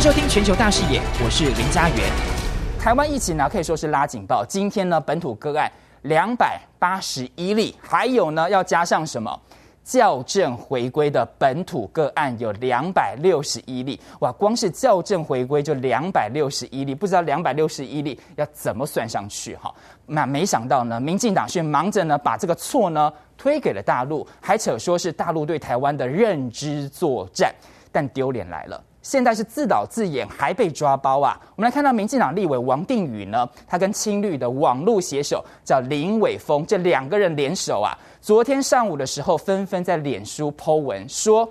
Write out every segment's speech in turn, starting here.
收听全球大视野，我是林家元。台湾疫情呢可以说是拉警报，今天呢本土个案两百八十一例，还有呢要加上什么？校正回归的本土个案有两百六十一例，哇，光是校正回归就两百六十一例，不知道两百六十一例要怎么算上去哈？那没想到呢，民进党是忙着呢把这个错呢推给了大陆，还扯说是大陆对台湾的认知作战，但丢脸来了。现在是自导自演，还被抓包啊！我们来看到民进党立委王定宇呢，他跟青绿的网络写手叫林伟峰，这两个人联手啊，昨天上午的时候纷纷在脸书 po 文说，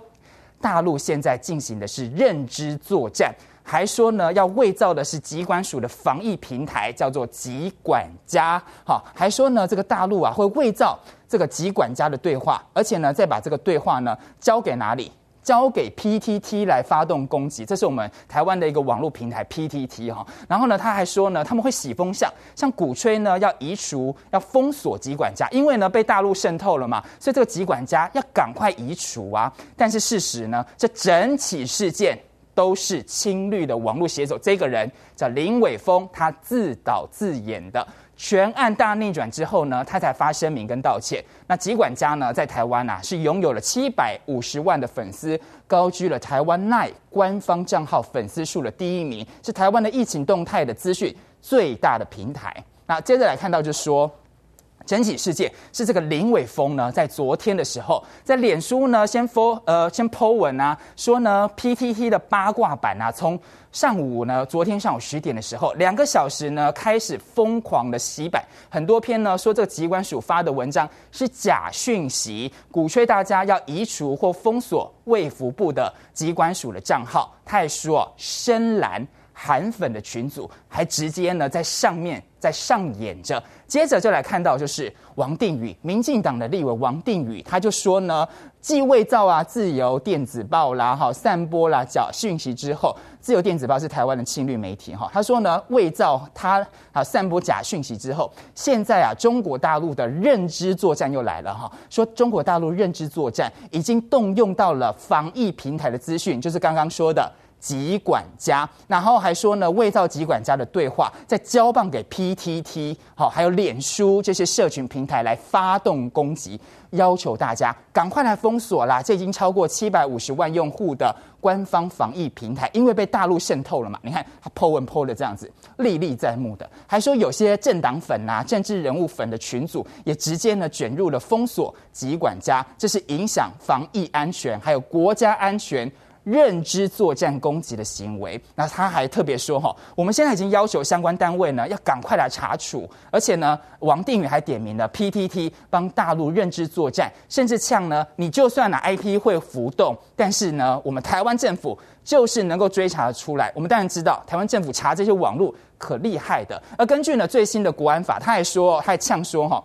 大陆现在进行的是认知作战，还说呢要伪造的是疾管署的防疫平台，叫做疾管家，好，还说呢这个大陆啊会伪造这个疾管家的对话，而且呢再把这个对话呢交给哪里？交给 PTT 来发动攻击，这是我们台湾的一个网络平台 PTT 哈。然后呢，他还说呢，他们会洗风向，像鼓吹呢要移除、要封锁疾管家，因为呢被大陆渗透了嘛，所以这个疾管家要赶快移除啊。但是事实呢，这整起事件都是青绿的网络写手，这个人叫林伟峰，他自导自演的。全案大逆转之后呢，他才发声明跟道歉。那疾管家呢，在台湾啊是拥有了七百五十万的粉丝，高居了台湾奈官方账号粉丝数的第一名，是台湾的疫情动态的资讯最大的平台。那接着来看到，就说。整起事件是这个林伟峰呢，在昨天的时候，在脸书呢先 po 呃先 po 文啊，说呢 PTT 的八卦版啊，从上午呢昨天上午十点的时候，两个小时呢开始疯狂的洗版，很多篇呢说这个疾管署发的文章是假讯息，鼓吹大家要移除或封锁卫福部的疾管署的账号，他还说深蓝。韩粉的群组还直接呢在上面在上演着，接着就来看到就是王定宇，民进党的立委王定宇，他就说呢，继伪造啊自由电子报啦哈，散播啦假讯息之后，自由电子报是台湾的青绿媒体哈，他说呢伪造他啊散播假讯息之后，现在啊中国大陆的认知作战又来了哈，说中国大陆认知作战已经动用到了防疫平台的资讯，就是刚刚说的。疾管家，然后还说呢，伪造疾管家的对话，再交棒给 PTT，好，还有脸书这些社群平台来发动攻击，要求大家赶快来封锁啦！这已经超过七百五十万用户的官方防疫平台，因为被大陆渗透了嘛。你看他 po 文 po 的这样子，历历在目的，还说有些政党粉呐、政治人物粉的群组，也直接呢卷入了封锁疾管家，这是影响防疫安全，还有国家安全。认知作战攻击的行为，那他还特别说哈，我们现在已经要求相关单位呢要赶快来查处，而且呢，王定宇还点名了 PTT 帮大陆认知作战，甚至呛呢，你就算拿 IP 会浮动，但是呢，我们台湾政府就是能够追查得出来。我们当然知道，台湾政府查这些网络可厉害的。而根据呢最新的国安法，他还说，他还呛说哈。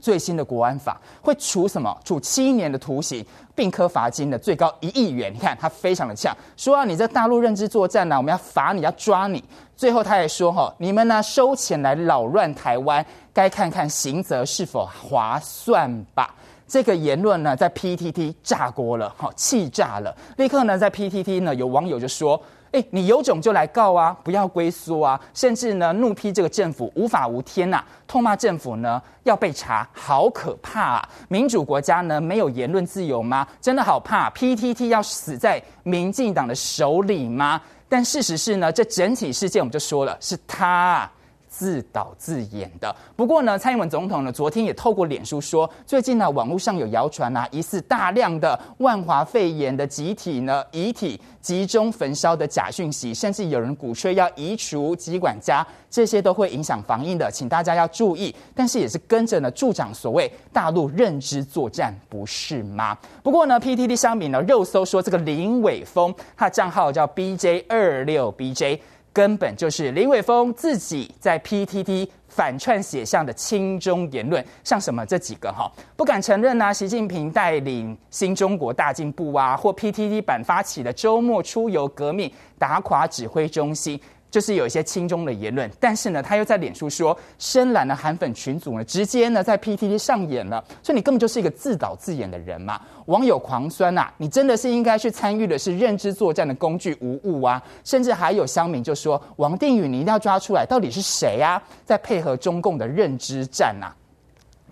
最新的国安法会处什么？处七年的徒刑，并科罚金的，最高一亿元。你看他非常的呛，说啊，你在大陆认知作战呢、啊，我们要罚你，要抓你。最后他也说哈，你们呢收钱来扰乱台湾，该看看刑责是否划算吧。这个言论呢，在 PTT 炸锅了，哈，气炸了。立刻呢，在 PTT 呢，有网友就说。哎，你有种就来告啊！不要龟缩啊！甚至呢，怒批这个政府无法无天呐、啊，痛骂政府呢要被查，好可怕啊！民主国家呢没有言论自由吗？真的好怕！PTT 要死在民进党的手里吗？但事实是呢，这整体事件我们就说了，是他。自导自演的。不过呢，蔡英文总统呢，昨天也透过脸书说，最近呢，网络上有谣传啊，疑似大量的万华肺炎的集体呢遗体集中焚烧的假讯息，甚至有人鼓吹要移除疾管家，这些都会影响防疫的，请大家要注意。但是也是跟着呢助长所谓大陆认知作战，不是吗？不过呢，PTT 上面呢肉搜说这个林伟峰，他账号叫 BJ 二六 BJ。根本就是林伟峰自己在 PTT 反串写下的亲中言论，像什么这几个哈，不敢承认啊，习近平带领新中国大进步啊，或 PTT 版发起的周末出游革命，打垮指挥中心。就是有一些轻中的言论，但是呢，他又在脸书说深蓝的韩粉群组呢，直接呢在 PTT 上演了，所以你根本就是一个自导自演的人嘛。网友狂酸呐、啊，你真的是应该去参与的是认知作战的工具无误啊！甚至还有乡民就说王定宇，你一定要抓出来，到底是谁啊，在配合中共的认知战呐、啊？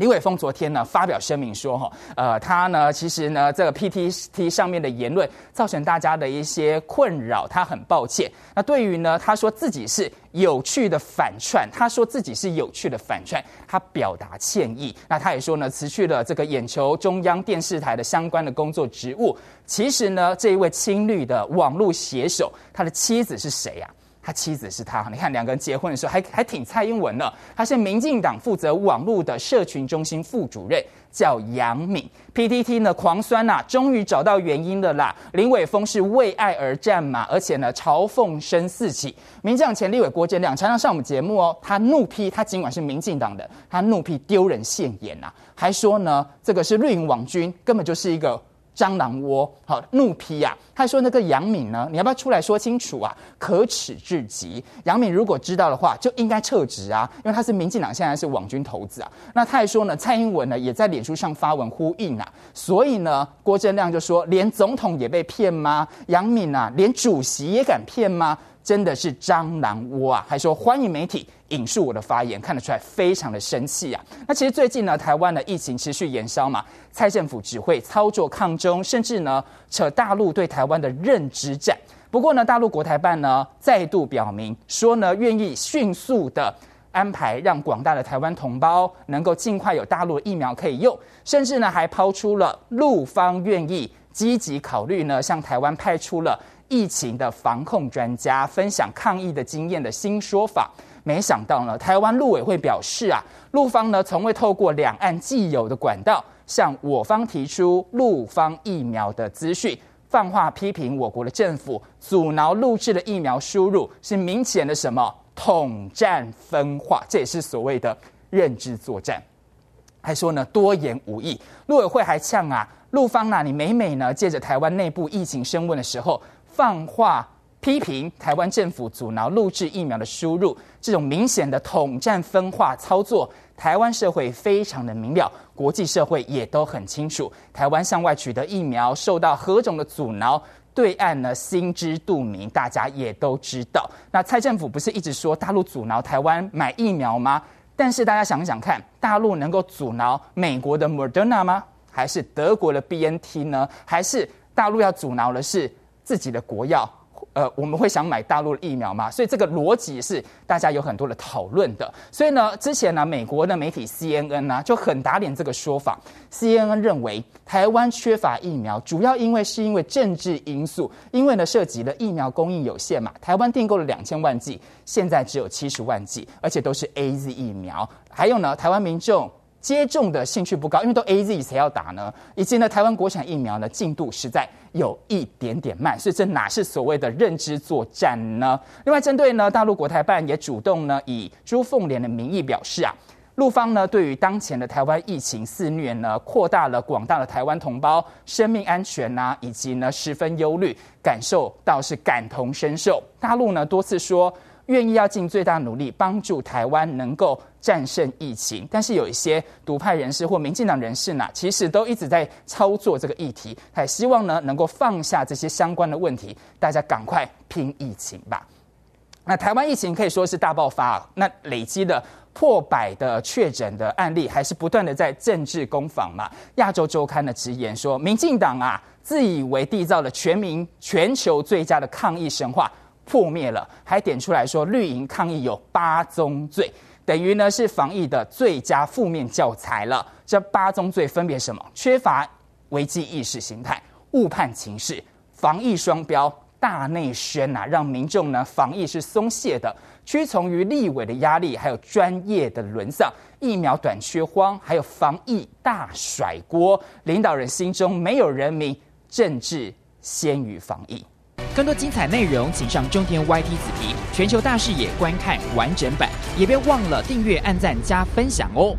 李伟峰昨天呢发表声明说，哈，呃，他呢其实呢这个 PTT 上面的言论造成大家的一些困扰，他很抱歉。那对于呢他说自己是有趣的反串，他说自己是有趣的反串，他表达歉意。那他也说呢辞去了这个眼球中央电视台的相关的工作职务。其实呢这一位青绿的网络写手，他的妻子是谁呀、他妻子是他，你看两个人结婚的时候还还挺蔡英文呢。他是民进党负责网络的社群中心副主任，叫杨敏。PTT 呢狂酸呐、终于找到原因了啦。林伟峰是为爱而战嘛，而且呢嘲讽声四起。民进党前立委郭正亮常常上我们节目哦，他怒批他尽管是民进党的，他怒批丢人现眼呐、还说呢这个是绿营网军，根本就是一个。蟑螂窝，好怒批呀、啊！他说：“那个杨敏呢？你要不要出来说清楚啊？可耻至极！杨敏如果知道的话，就应该撤职啊，因为他是民进党现在是网军头子啊。那他还说呢，蔡英文呢也在脸书上发文呼应啊。所以呢，郭正亮就说：连总统也被骗吗？杨敏啊，连主席也敢骗吗？”真的是蟑螂窝啊！还说欢迎媒体引述我的发言，看得出来非常的生气啊。那其实最近呢，台湾的疫情持续延烧嘛，蔡政府只会操作抗中，甚至呢扯大陆对台湾的认知战。不过呢，大陆国台办呢再度表明说呢，愿意迅速的安排，让广大的台湾同胞能够尽快有大陆疫苗可以用，甚至呢还抛出了陆方愿意积极考虑呢，向台湾派出了。疫情的防控专家分享抗疫的经验的新说法，没想到呢，台湾陆委会表示啊，陆方呢从未透过两岸既有的管道向我方提出陆方疫苗的资讯，放话批评我国的政府阻挠陆制的疫苗输入，是明显的什么统战分化，这也是所谓的认知作战。还说呢多言无益，陆委会还呛啊，陆方呢、啊，你每每呢借着台湾内部疫情升温的时候。放话批评台湾政府阻挠陆制疫苗的输入，这种明显的统战分化操作，台湾社会非常的明了，国际社会也都很清楚。台湾向外取得疫苗受到何种的阻挠，对岸呢心知肚明，大家也都知道。那蔡政府不是一直说大陆阻挠台湾买疫苗吗？但是大家想想看，大陆能够阻挠美国的 Moderna 吗？还是德国的 BNT 呢？还是大陆要阻挠的是？自己的国药，呃，我们会想买大陆的疫苗吗？所以这个逻辑是大家有很多的讨论的。所以呢，之前呢，美国的媒体 CNN 呢就很打脸这个说法。CNN 认为台湾缺乏疫苗，主要因为是因为政治因素，因为呢涉及了疫苗供应有限嘛。台湾订购了两千万剂，现在只有七十万剂，而且都是 AZ 疫苗。还有呢，台湾民众。接种的兴趣不高，因为都 AZ，谁要打呢？以及呢，台湾国产疫苗呢进度实在有一点点慢，所以这哪是所谓的认知作战呢？另外，针对呢大陆国台办也主动呢以朱凤莲的名义表示啊，陆方呢对于当前的台湾疫情肆虐呢，扩大了广大的台湾同胞生命安全呐、以及呢十分忧虑，感受到是感同身受。大陆呢多次说。愿意要尽最大努力帮助台湾能够战胜疫情，但是有一些独派人士或民进党人士呢，其实都一直在操作这个议题，他也希望呢能够放下这些相关的问题，大家赶快拼疫情吧。那台湾疫情可以说是大爆发，那累积的破百的确诊的案例，还是不断的在政治攻防嘛。亚洲周刊的直言说，民进党啊自以为缔造了全民全球最佳的抗疫神话。破灭了，还点出来说绿营抗疫有八宗罪，等于呢是防疫的最佳负面教材了。这八宗罪分别什么？缺乏危机意识形态、误判情势、防疫双标、大内宣啊，让民众呢防疫是松懈的，屈从于立委的压力，还有专业的沦丧，疫苗短缺荒，还有防疫大甩锅，领导人心中没有人民，政治先于防疫。更多精彩内容，请上中天 YT 子皮全球大视野观看完整版，也别忘了订阅、按赞、加分享哦。